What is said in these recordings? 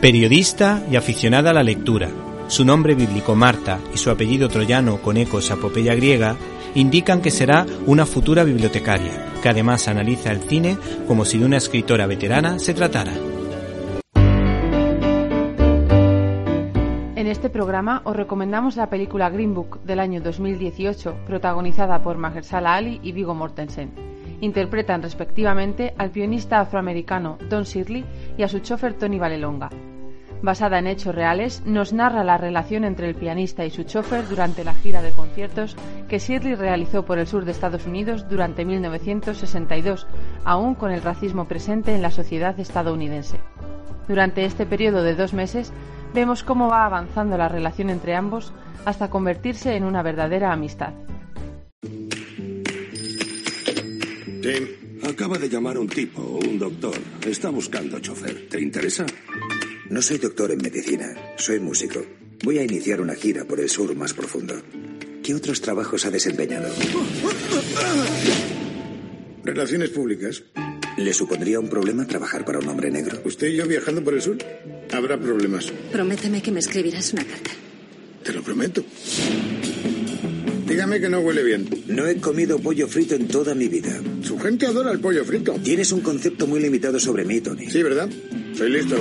Periodista y aficionada a la lectura, su nombre bíblico Marta y su apellido troyano con ecos a apopeya griega indican que será una futura bibliotecaria, que además analiza el cine como si de una escritora veterana se tratara. En este programa os recomendamos la película Green Book del año 2018, protagonizada por Mahershala Ali y Vigo Mortensen. Interpretan respectivamente al pianista afroamericano Don Shirley y a su chofer Tony Valelonga basada en hechos reales, nos narra la relación entre el pianista y su chofer durante la gira de conciertos que Shirley realizó por el sur de Estados Unidos durante 1962, aún con el racismo presente en la sociedad estadounidense. Durante este periodo de dos meses, vemos cómo va avanzando la relación entre ambos hasta convertirse en una verdadera amistad. Tim, acaba de llamar un tipo, un doctor. Está buscando chofer. ¿Te interesa? No soy doctor en medicina, soy músico. Voy a iniciar una gira por el sur más profundo. ¿Qué otros trabajos ha desempeñado? Relaciones públicas. ¿Le supondría un problema trabajar para un hombre negro? ¿Usted y yo viajando por el sur? Habrá problemas. Prométeme que me escribirás una carta. Te lo prometo. Dígame que no huele bien. No he comido pollo frito en toda mi vida. Su gente adora el pollo frito. Tienes un concepto muy limitado sobre mí, Tony. Sí, ¿verdad? Soy listo.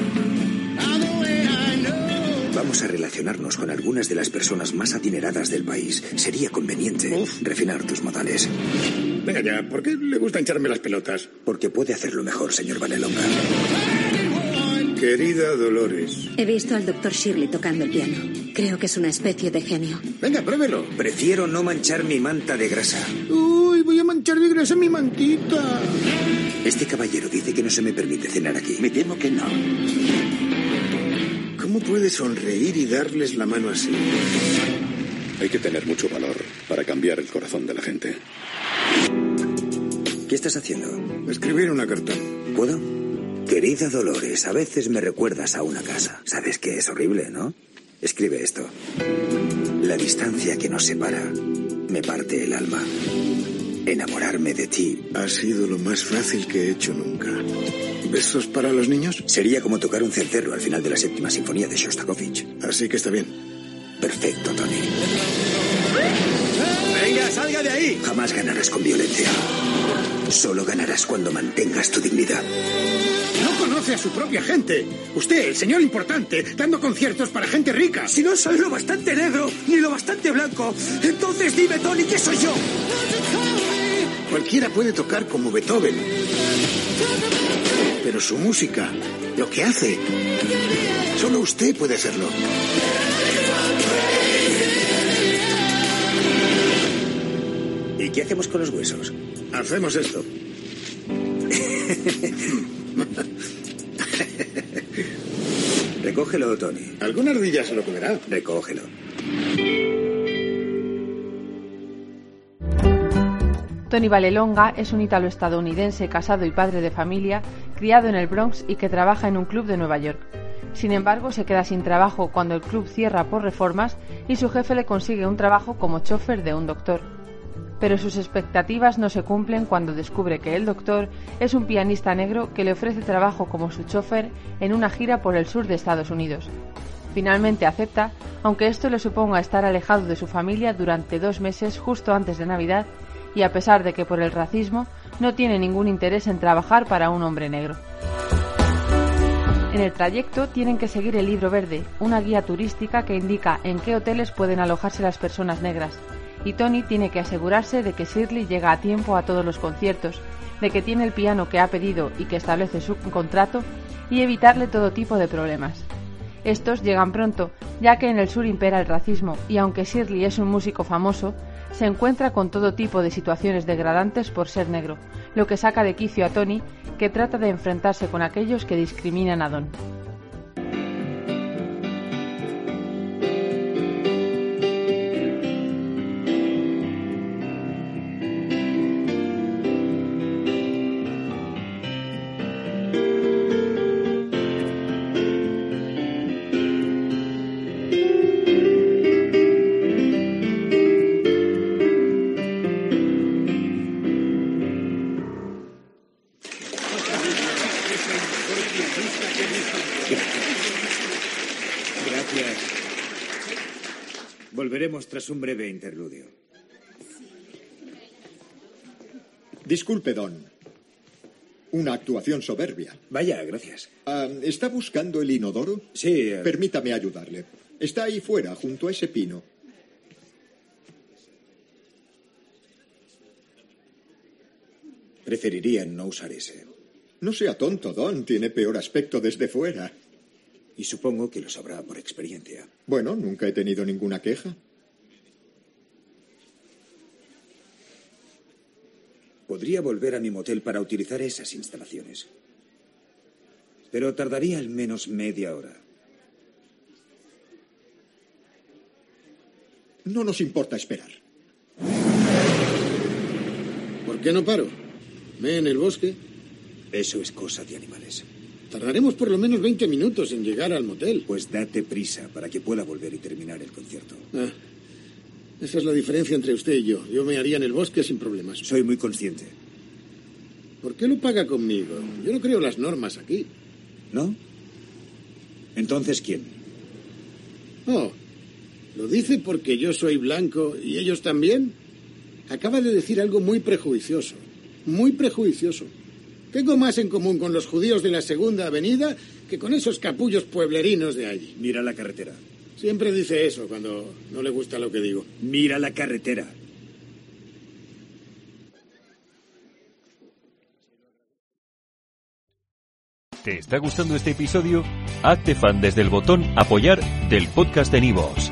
Vamos a relacionarnos con algunas de las personas más adineradas del país. Sería conveniente refinar tus modales. Venga ya, ¿por qué le gusta hincharme las pelotas? Porque puede hacerlo mejor, señor Vanelonga. Querida Dolores. He visto al doctor Shirley tocando el piano. Creo que es una especie de genio. Venga, pruébelo. Prefiero no manchar mi manta de grasa. Uy, voy a manchar de grasa mi mantita. Este caballero dice que no se me permite cenar aquí. Me temo que no. ¿Cómo puede sonreír y darles la mano así? Hay que tener mucho valor para cambiar el corazón de la gente. ¿Qué estás haciendo? Escribir una carta. ¿Puedo? Querida Dolores, a veces me recuerdas a una casa. Sabes que es horrible, ¿no? Escribe esto. La distancia que nos separa me parte el alma. Enamorarme de ti ha sido lo más fácil que he hecho nunca. ¿Besos para los niños? Sería como tocar un cencerro al final de la séptima sinfonía de Shostakovich. Así que está bien. Perfecto, Tony. ¡Venga, salga de ahí! Jamás ganarás con violencia. Solo ganarás cuando mantengas tu dignidad. No conoce a su propia gente. Usted, el señor importante, dando conciertos para gente rica. Si no soy lo bastante negro ni lo bastante blanco, entonces dime, Tony, ¿qué soy yo? Cualquiera puede tocar como Beethoven. Pero su música, lo que hace, solo usted puede hacerlo. ¿Y qué hacemos con los huesos? Hacemos esto. Recógelo, Tony. Alguna ardilla se lo comerá. Recógelo. Tony Valelonga es un ítalo-estadounidense casado y padre de familia, criado en el Bronx y que trabaja en un club de Nueva York. Sin embargo, se queda sin trabajo cuando el club cierra por reformas y su jefe le consigue un trabajo como chofer de un doctor. Pero sus expectativas no se cumplen cuando descubre que el doctor es un pianista negro que le ofrece trabajo como su chofer en una gira por el sur de Estados Unidos. Finalmente acepta, aunque esto le suponga estar alejado de su familia durante dos meses justo antes de Navidad y a pesar de que por el racismo no tiene ningún interés en trabajar para un hombre negro. En el trayecto tienen que seguir el libro verde, una guía turística que indica en qué hoteles pueden alojarse las personas negras, y Tony tiene que asegurarse de que Shirley llega a tiempo a todos los conciertos, de que tiene el piano que ha pedido y que establece su contrato, y evitarle todo tipo de problemas. Estos llegan pronto, ya que en el sur impera el racismo, y aunque Shirley es un músico famoso, se encuentra con todo tipo de situaciones degradantes por ser negro, lo que saca de quicio a Tony, que trata de enfrentarse con aquellos que discriminan a Don. Gracias. Volveremos tras un breve interludio. Disculpe, Don. Una actuación soberbia. Vaya, gracias. Ah, ¿Está buscando el inodoro? Sí. Permítame ayudarle. Está ahí fuera, junto a ese pino. preferiría no usar ese. No sea tonto, Don. Tiene peor aspecto desde fuera. Y supongo que lo sabrá por experiencia. Bueno, nunca he tenido ninguna queja. Podría volver a mi motel para utilizar esas instalaciones. Pero tardaría al menos media hora. No nos importa esperar. ¿Por qué no paro? ¿Me en el bosque? Eso es cosa de animales. Tardaremos por lo menos 20 minutos en llegar al motel. Pues date prisa para que pueda volver y terminar el concierto. Ah, esa es la diferencia entre usted y yo. Yo me haría en el bosque sin problemas. Soy muy consciente. ¿Por qué lo paga conmigo? Yo no creo las normas aquí. ¿No? Entonces, ¿quién? Oh, ¿lo dice porque yo soy blanco y ellos también? Acaba de decir algo muy prejuicioso. Muy prejuicioso. Tengo más en común con los judíos de la Segunda Avenida que con esos capullos pueblerinos de allí. Mira la carretera. Siempre dice eso cuando no le gusta lo que digo. Mira la carretera. ¿Te está gustando este episodio? Hazte fan desde el botón Apoyar del podcast de Nivos.